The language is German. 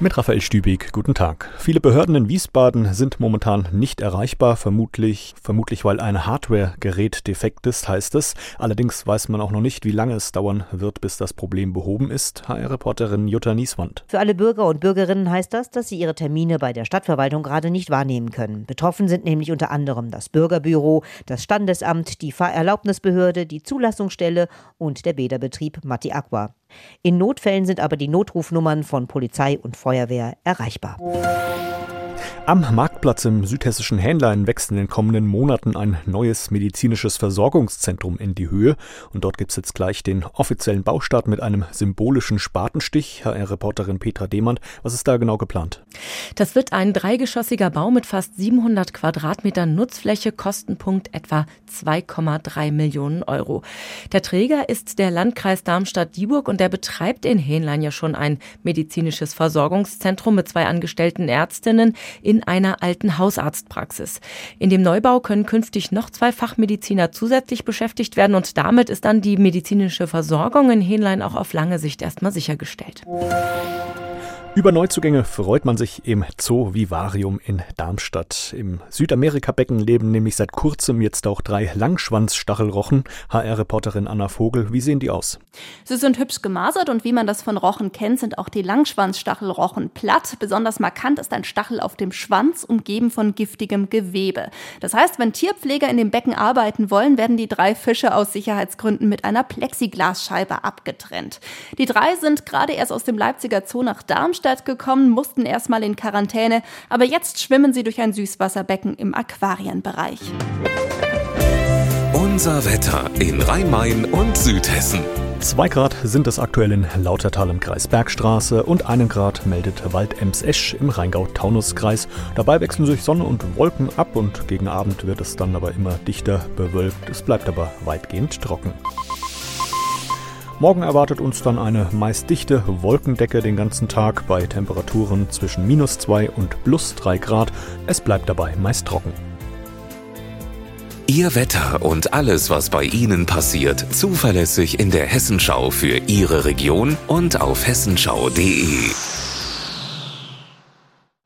Mit Raphael Stübig, guten Tag. Viele Behörden in Wiesbaden sind momentan nicht erreichbar, vermutlich, vermutlich weil ein Hardware-Gerät defekt ist, heißt es. Allerdings weiß man auch noch nicht, wie lange es dauern wird, bis das Problem behoben ist. HR-Reporterin Jutta Nieswand. Für alle Bürger und Bürgerinnen heißt das, dass sie ihre Termine bei der Stadtverwaltung gerade nicht wahrnehmen können. Betroffen sind nämlich unter anderem das Bürgerbüro, das Standesamt, die Fahrerlaubnisbehörde, die Zulassungsstelle und der Bäderbetrieb Matti Aqua. In Notfällen sind aber die Notrufnummern von Polizei und Feuerwehr erreichbar. Am Marktplatz im südhessischen Hähnlein wächst in den kommenden Monaten ein neues medizinisches Versorgungszentrum in die Höhe. Und dort gibt es jetzt gleich den offiziellen Baustart mit einem symbolischen Spatenstich. HR-Reporterin Petra Demand, was ist da genau geplant? Das wird ein dreigeschossiger Bau mit fast 700 Quadratmetern Nutzfläche, Kostenpunkt etwa 2,3 Millionen Euro. Der Träger ist der Landkreis Darmstadt-Dieburg und der betreibt in Hähnlein ja schon ein medizinisches Versorgungszentrum mit zwei angestellten Ärztinnen in in einer alten Hausarztpraxis. In dem Neubau können künftig noch zwei Fachmediziner zusätzlich beschäftigt werden und damit ist dann die medizinische Versorgung in Hähnlein auch auf lange Sicht erstmal sichergestellt. Über Neuzugänge freut man sich im Zoo Vivarium in Darmstadt. Im Südamerika-Becken leben nämlich seit kurzem jetzt auch drei Langschwanzstachelrochen. HR-Reporterin Anna Vogel, wie sehen die aus? Sie sind hübsch gemasert und wie man das von Rochen kennt, sind auch die Langschwanzstachelrochen platt. Besonders markant ist ein Stachel auf dem Schwanz, umgeben von giftigem Gewebe. Das heißt, wenn Tierpfleger in dem Becken arbeiten wollen, werden die drei Fische aus Sicherheitsgründen mit einer Plexiglasscheibe abgetrennt. Die drei sind gerade erst aus dem Leipziger Zoo nach Darmstadt Darmstadt gekommen, mussten erstmal in Quarantäne, aber jetzt schwimmen sie durch ein Süßwasserbecken im Aquarienbereich. Unser Wetter in Rhein-Main und Südhessen. 2 Grad sind es aktuell in Lautertal im Kreis Bergstraße und 1 Grad meldet Wald-Ems-Esch im Rheingau-Taunus-Kreis. Dabei wechseln sich Sonne und Wolken ab und gegen Abend wird es dann aber immer dichter bewölkt. Es bleibt aber weitgehend trocken. Morgen erwartet uns dann eine meist dichte Wolkendecke den ganzen Tag bei Temperaturen zwischen minus 2 und plus 3 Grad. Es bleibt dabei meist trocken. Ihr Wetter und alles, was bei Ihnen passiert, zuverlässig in der Hessenschau für Ihre Region und auf hessenschau.de.